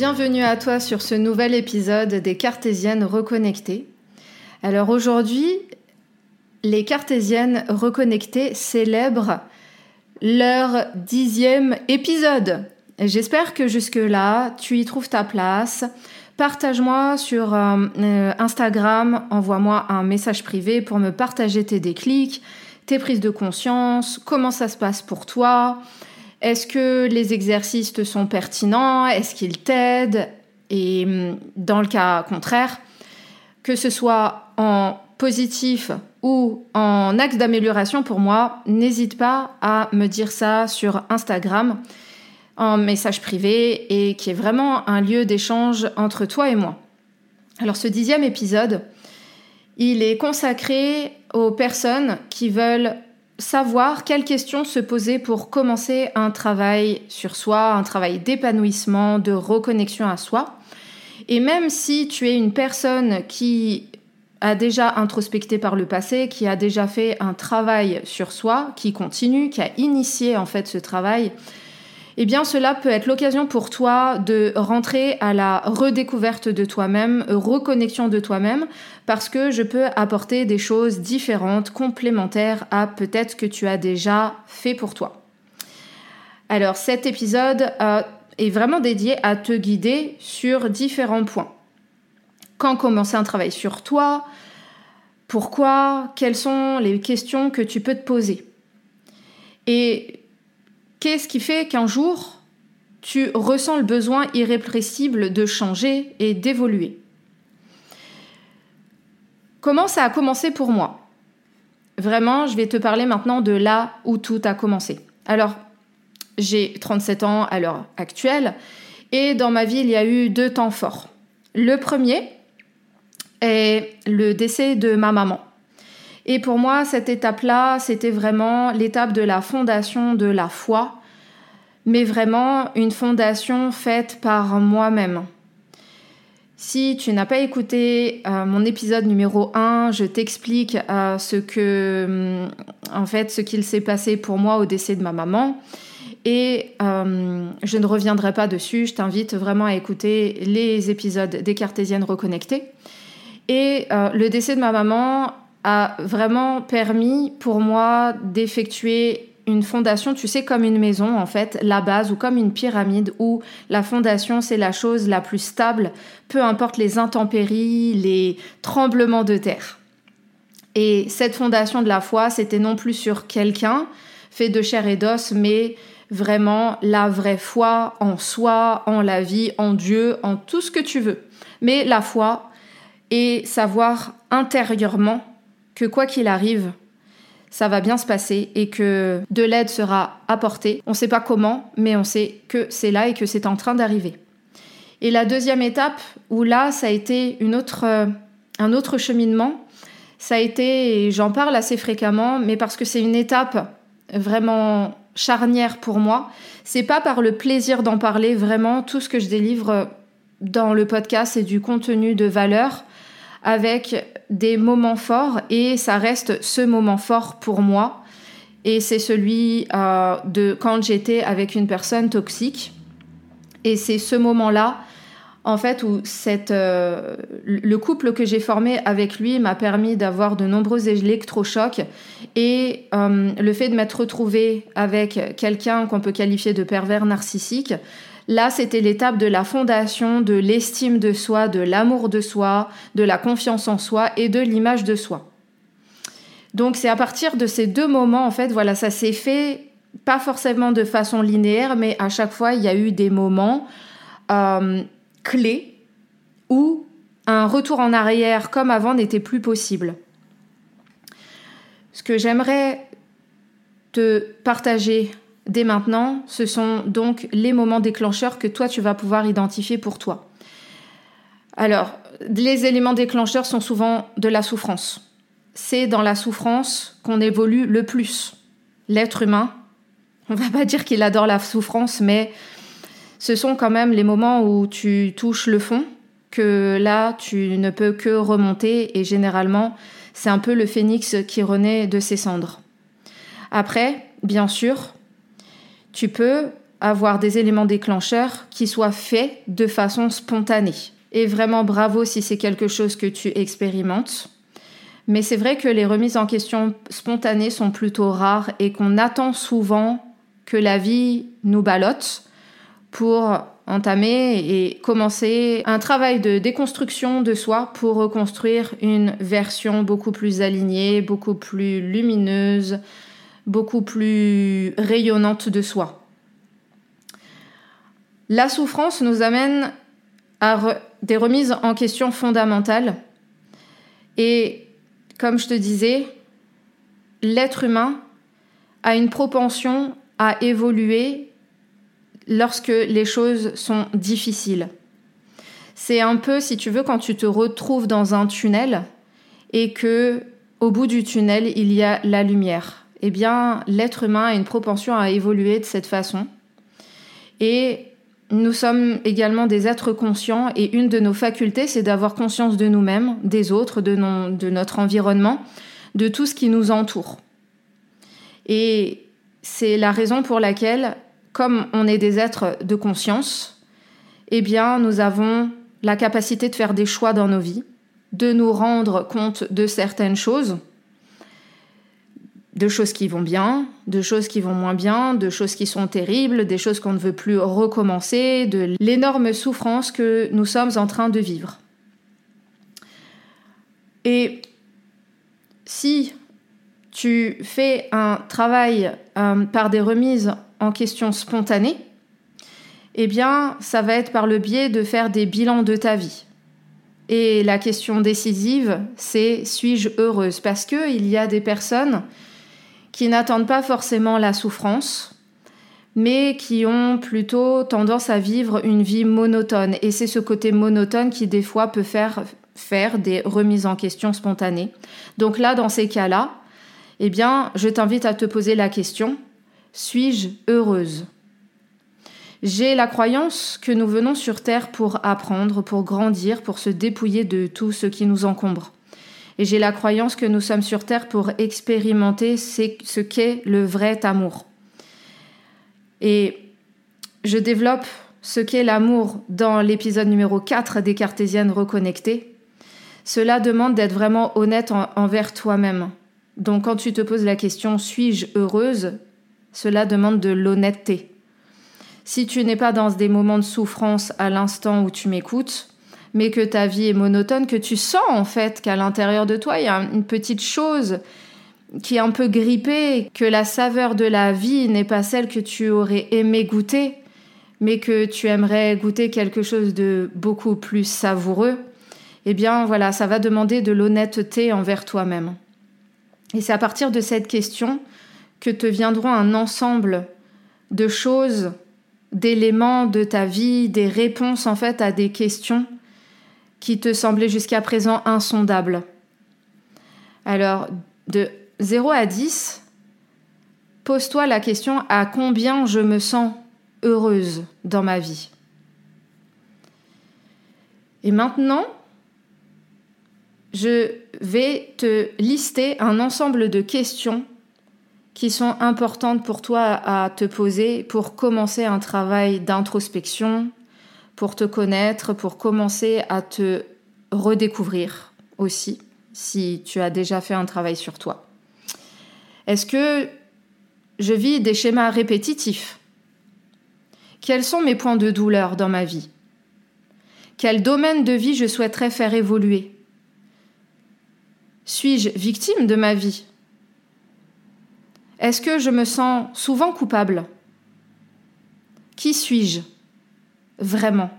Bienvenue à toi sur ce nouvel épisode des Cartésiennes reconnectées. Alors aujourd'hui, les Cartésiennes reconnectées célèbrent leur dixième épisode. J'espère que jusque-là, tu y trouves ta place. Partage-moi sur euh, euh, Instagram, envoie-moi un message privé pour me partager tes déclics, tes prises de conscience, comment ça se passe pour toi, est-ce que les exercices te sont pertinents? Est-ce qu'ils t'aident? Et hum, dans le cas contraire, que ce soit en positif ou en axe d'amélioration pour moi, n'hésite pas à me dire ça sur Instagram en message privé et qui est vraiment un lieu d'échange entre toi et moi. Alors ce dixième épisode, il est consacré aux personnes qui veulent savoir quelles questions se poser pour commencer un travail sur soi, un travail d'épanouissement, de reconnexion à soi. Et même si tu es une personne qui a déjà introspecté par le passé, qui a déjà fait un travail sur soi, qui continue, qui a initié en fait ce travail, eh bien cela peut être l'occasion pour toi de rentrer à la redécouverte de toi-même, reconnexion de toi-même, parce que je peux apporter des choses différentes, complémentaires à peut-être que tu as déjà fait pour toi. Alors cet épisode euh, est vraiment dédié à te guider sur différents points. Quand commencer un travail sur toi Pourquoi Quelles sont les questions que tu peux te poser Et Qu'est-ce qui fait qu'un jour, tu ressens le besoin irrépressible de changer et d'évoluer? Comment ça a commencé pour moi? Vraiment, je vais te parler maintenant de là où tout a commencé. Alors, j'ai 37 ans à l'heure actuelle et dans ma vie, il y a eu deux temps forts. Le premier est le décès de ma maman. Et pour moi, cette étape-là, c'était vraiment l'étape de la fondation de la foi, mais vraiment une fondation faite par moi-même. Si tu n'as pas écouté euh, mon épisode numéro 1, je t'explique euh, ce que, hum, en fait, ce qu'il s'est passé pour moi au décès de ma maman. Et euh, je ne reviendrai pas dessus, je t'invite vraiment à écouter les épisodes des Cartésiennes reconnectées. Et le décès de ma maman a vraiment permis pour moi d'effectuer une fondation, tu sais, comme une maison, en fait, la base, ou comme une pyramide, où la fondation, c'est la chose la plus stable, peu importe les intempéries, les tremblements de terre. Et cette fondation de la foi, c'était non plus sur quelqu'un fait de chair et d'os, mais vraiment la vraie foi en soi, en la vie, en Dieu, en tout ce que tu veux. Mais la foi et savoir intérieurement que quoi qu'il arrive, ça va bien se passer et que de l'aide sera apportée. On ne sait pas comment, mais on sait que c'est là et que c'est en train d'arriver. Et la deuxième étape, où là, ça a été une autre, euh, un autre cheminement, ça a été, et j'en parle assez fréquemment, mais parce que c'est une étape vraiment charnière pour moi, c'est pas par le plaisir d'en parler, vraiment, tout ce que je délivre dans le podcast, c'est du contenu de valeur avec des moments forts et ça reste ce moment fort pour moi. Et c'est celui euh, de quand j'étais avec une personne toxique. Et c'est ce moment-là en fait, où cette, euh, le couple que j'ai formé avec lui m'a permis d'avoir de nombreux électrochocs et euh, le fait de m'être retrouvée avec quelqu'un qu'on peut qualifier de pervers narcissique, là, c'était l'étape de la fondation de l'estime de soi, de l'amour de soi, de la confiance en soi et de l'image de soi. Donc, c'est à partir de ces deux moments, en fait, voilà, ça s'est fait pas forcément de façon linéaire, mais à chaque fois, il y a eu des moments. Euh, clé où un retour en arrière comme avant n'était plus possible. Ce que j'aimerais te partager dès maintenant, ce sont donc les moments déclencheurs que toi tu vas pouvoir identifier pour toi. Alors, les éléments déclencheurs sont souvent de la souffrance. C'est dans la souffrance qu'on évolue le plus. L'être humain, on va pas dire qu'il adore la souffrance, mais ce sont quand même les moments où tu touches le fond, que là, tu ne peux que remonter et généralement, c'est un peu le phénix qui renaît de ses cendres. Après, bien sûr, tu peux avoir des éléments déclencheurs qui soient faits de façon spontanée. Et vraiment bravo si c'est quelque chose que tu expérimentes. Mais c'est vrai que les remises en question spontanées sont plutôt rares et qu'on attend souvent que la vie nous ballotte pour entamer et commencer un travail de déconstruction de soi pour reconstruire une version beaucoup plus alignée, beaucoup plus lumineuse, beaucoup plus rayonnante de soi. La souffrance nous amène à des remises en question fondamentales et comme je te disais, l'être humain a une propension à évoluer lorsque les choses sont difficiles. C'est un peu, si tu veux, quand tu te retrouves dans un tunnel et que au bout du tunnel, il y a la lumière. Eh bien, l'être humain a une propension à évoluer de cette façon. Et nous sommes également des êtres conscients et une de nos facultés, c'est d'avoir conscience de nous-mêmes, des autres, de, de notre environnement, de tout ce qui nous entoure. Et c'est la raison pour laquelle comme on est des êtres de conscience, eh bien, nous avons la capacité de faire des choix dans nos vies, de nous rendre compte de certaines choses, de choses qui vont bien, de choses qui vont moins bien, de choses qui sont terribles, des choses qu'on ne veut plus recommencer, de l'énorme souffrance que nous sommes en train de vivre. Et si tu fais un travail euh, par des remises en question spontanée, eh bien, ça va être par le biais de faire des bilans de ta vie. Et la question décisive, c'est suis-je heureuse? Parce qu'il y a des personnes qui n'attendent pas forcément la souffrance, mais qui ont plutôt tendance à vivre une vie monotone. Et c'est ce côté monotone qui, des fois, peut faire faire des remises en question spontanées. Donc là, dans ces cas-là, eh bien, je t'invite à te poser la question suis-je heureuse? J'ai la croyance que nous venons sur Terre pour apprendre, pour grandir, pour se dépouiller de tout ce qui nous encombre. Et j'ai la croyance que nous sommes sur Terre pour expérimenter ce qu'est le vrai amour. Et je développe ce qu'est l'amour dans l'épisode numéro 4 des Cartésiennes reconnectées. Cela demande d'être vraiment honnête envers toi-même. Donc quand tu te poses la question suis-je heureuse? Cela demande de l'honnêteté. Si tu n'es pas dans des moments de souffrance à l'instant où tu m'écoutes, mais que ta vie est monotone, que tu sens en fait qu'à l'intérieur de toi, il y a une petite chose qui est un peu grippée, que la saveur de la vie n'est pas celle que tu aurais aimé goûter, mais que tu aimerais goûter quelque chose de beaucoup plus savoureux, eh bien voilà, ça va demander de l'honnêteté envers toi-même. Et c'est à partir de cette question que te viendront un ensemble de choses, d'éléments de ta vie, des réponses en fait à des questions qui te semblaient jusqu'à présent insondables. Alors, de 0 à 10, pose-toi la question à combien je me sens heureuse dans ma vie? Et maintenant, je vais te lister un ensemble de questions qui sont importantes pour toi à te poser pour commencer un travail d'introspection, pour te connaître, pour commencer à te redécouvrir aussi, si tu as déjà fait un travail sur toi. Est-ce que je vis des schémas répétitifs? Quels sont mes points de douleur dans ma vie? Quel domaine de vie je souhaiterais faire évoluer? Suis-je victime de ma vie? Est-ce que je me sens souvent coupable? Qui suis-je? Vraiment.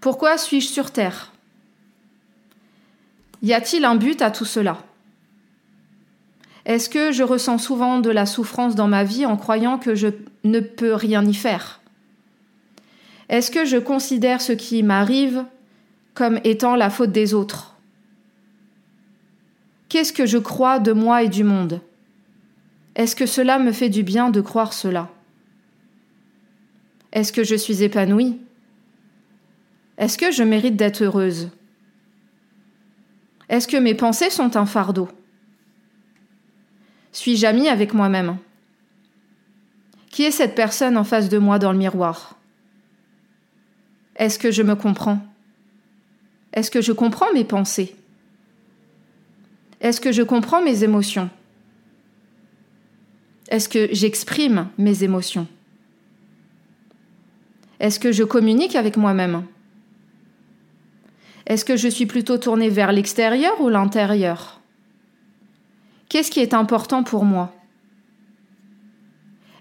Pourquoi suis-je sur Terre? Y a-t-il un but à tout cela? Est-ce que je ressens souvent de la souffrance dans ma vie en croyant que je ne peux rien y faire? Est-ce que je considère ce qui m'arrive comme étant la faute des autres? Qu'est-ce que je crois de moi et du monde? Est-ce que cela me fait du bien de croire cela? Est-ce que je suis épanouie? Est-ce que je mérite d'être heureuse? Est-ce que mes pensées sont un fardeau? Suis-je ami avec moi-même? Qui est cette personne en face de moi dans le miroir? Est-ce que je me comprends? Est-ce que je comprends mes pensées? Est-ce que je comprends mes émotions? Est-ce que j'exprime mes émotions? Est-ce que je communique avec moi-même? Est-ce que je suis plutôt tournée vers l'extérieur ou l'intérieur? Qu'est-ce qui est important pour moi?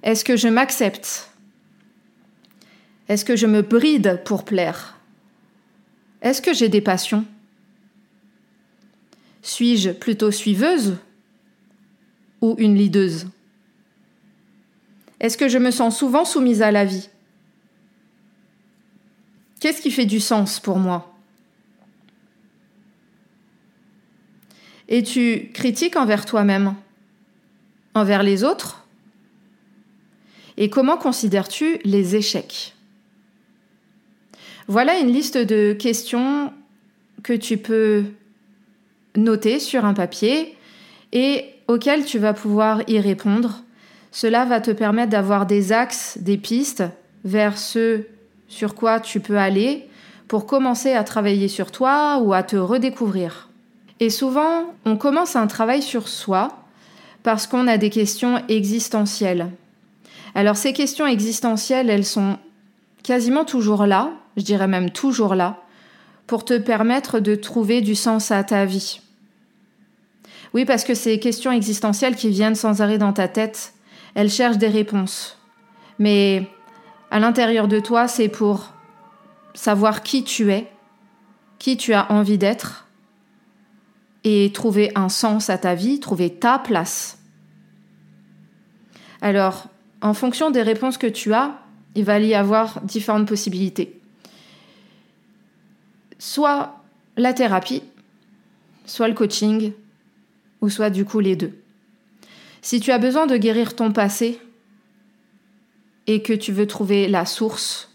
Est-ce que je m'accepte? Est-ce que je me bride pour plaire? Est-ce que j'ai des passions? Suis-je plutôt suiveuse ou une leaduse? Est-ce que je me sens souvent soumise à la vie? Qu'est-ce qui fait du sens pour moi Es-tu critique envers toi-même Envers les autres Et comment considères-tu les échecs Voilà une liste de questions que tu peux noter sur un papier et auxquelles tu vas pouvoir y répondre. Cela va te permettre d'avoir des axes, des pistes vers ce sur quoi tu peux aller pour commencer à travailler sur toi ou à te redécouvrir. Et souvent, on commence un travail sur soi parce qu'on a des questions existentielles. Alors ces questions existentielles, elles sont quasiment toujours là, je dirais même toujours là, pour te permettre de trouver du sens à ta vie. Oui, parce que ces questions existentielles qui viennent sans arrêt dans ta tête, elles cherchent des réponses. Mais à l'intérieur de toi, c'est pour savoir qui tu es, qui tu as envie d'être, et trouver un sens à ta vie, trouver ta place. Alors, en fonction des réponses que tu as, il va y avoir différentes possibilités. Soit la thérapie, soit le coaching, ou soit du coup les deux. Si tu as besoin de guérir ton passé et que tu veux trouver la source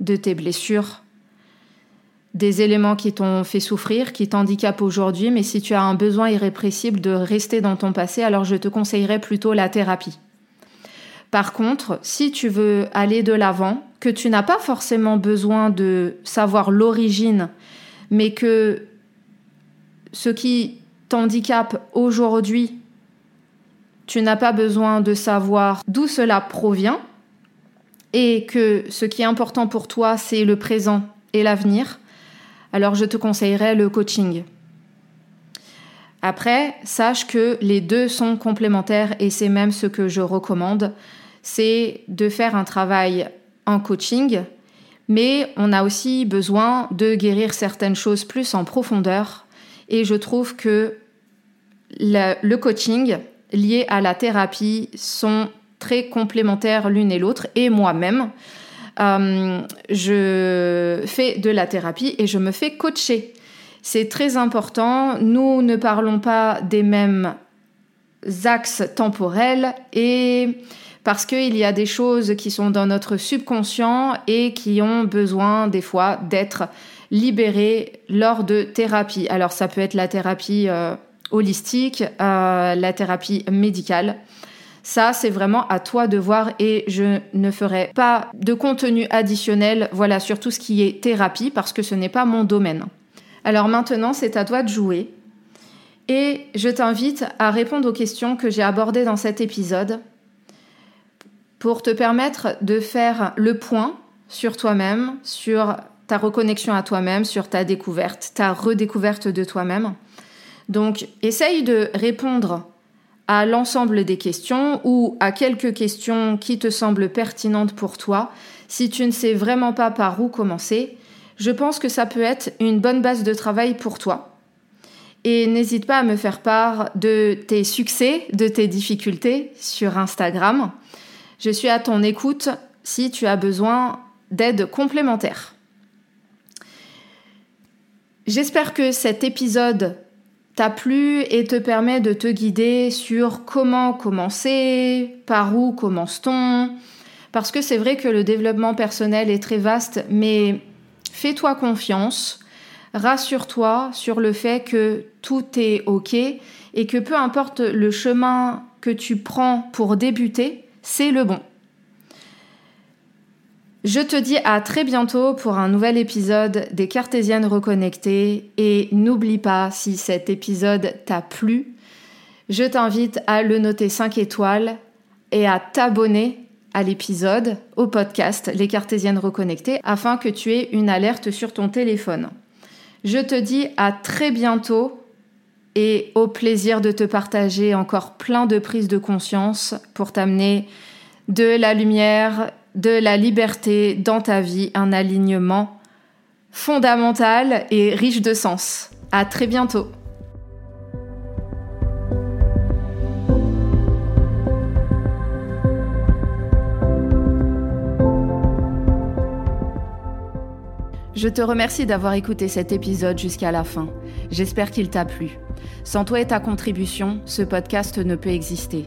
de tes blessures, des éléments qui t'ont fait souffrir, qui t'handicapent aujourd'hui, mais si tu as un besoin irrépressible de rester dans ton passé, alors je te conseillerais plutôt la thérapie. Par contre, si tu veux aller de l'avant, que tu n'as pas forcément besoin de savoir l'origine, mais que ce qui t'handicape aujourd'hui, tu n'as pas besoin de savoir d'où cela provient, et que ce qui est important pour toi, c'est le présent et l'avenir, alors je te conseillerais le coaching. Après, sache que les deux sont complémentaires et c'est même ce que je recommande, c'est de faire un travail en coaching, mais on a aussi besoin de guérir certaines choses plus en profondeur et je trouve que le, coaching lié à la thérapie sont très complémentaires l'une et l'autre et moi-même. Euh, je fais de la thérapie et je me fais coacher. C'est très important. Nous ne parlons pas des mêmes axes temporels et parce qu'il y a des choses qui sont dans notre subconscient et qui ont besoin des fois d'être libérées lors de thérapie. Alors ça peut être la thérapie euh, holistique, euh, la thérapie médicale. Ça, c'est vraiment à toi de voir et je ne ferai pas de contenu additionnel, voilà, sur tout ce qui est thérapie parce que ce n'est pas mon domaine. Alors maintenant, c'est à toi de jouer. Et je t'invite à répondre aux questions que j'ai abordées dans cet épisode pour te permettre de faire le point sur toi-même, sur ta reconnexion à toi-même, sur ta découverte, ta redécouverte de toi-même. Donc, essaye de répondre à l'ensemble des questions ou à quelques questions qui te semblent pertinentes pour toi. Si tu ne sais vraiment pas par où commencer, je pense que ça peut être une bonne base de travail pour toi. Et n'hésite pas à me faire part de tes succès, de tes difficultés sur Instagram. Je suis à ton écoute si tu as besoin d'aide complémentaire. J'espère que cet épisode t'a plu et te permet de te guider sur comment commencer, par où commence-t-on, parce que c'est vrai que le développement personnel est très vaste, mais fais-toi confiance, rassure-toi sur le fait que tout est OK et que peu importe le chemin que tu prends pour débuter, c'est le bon. Je te dis à très bientôt pour un nouvel épisode des Cartésiennes reconnectées et n'oublie pas si cet épisode t'a plu, je t'invite à le noter 5 étoiles et à t'abonner à l'épisode, au podcast Les Cartésiennes reconnectées afin que tu aies une alerte sur ton téléphone. Je te dis à très bientôt et au plaisir de te partager encore plein de prises de conscience pour t'amener de la lumière de la liberté dans ta vie, un alignement fondamental et riche de sens. À très bientôt. Je te remercie d'avoir écouté cet épisode jusqu'à la fin. J'espère qu'il t'a plu. Sans toi et ta contribution, ce podcast ne peut exister.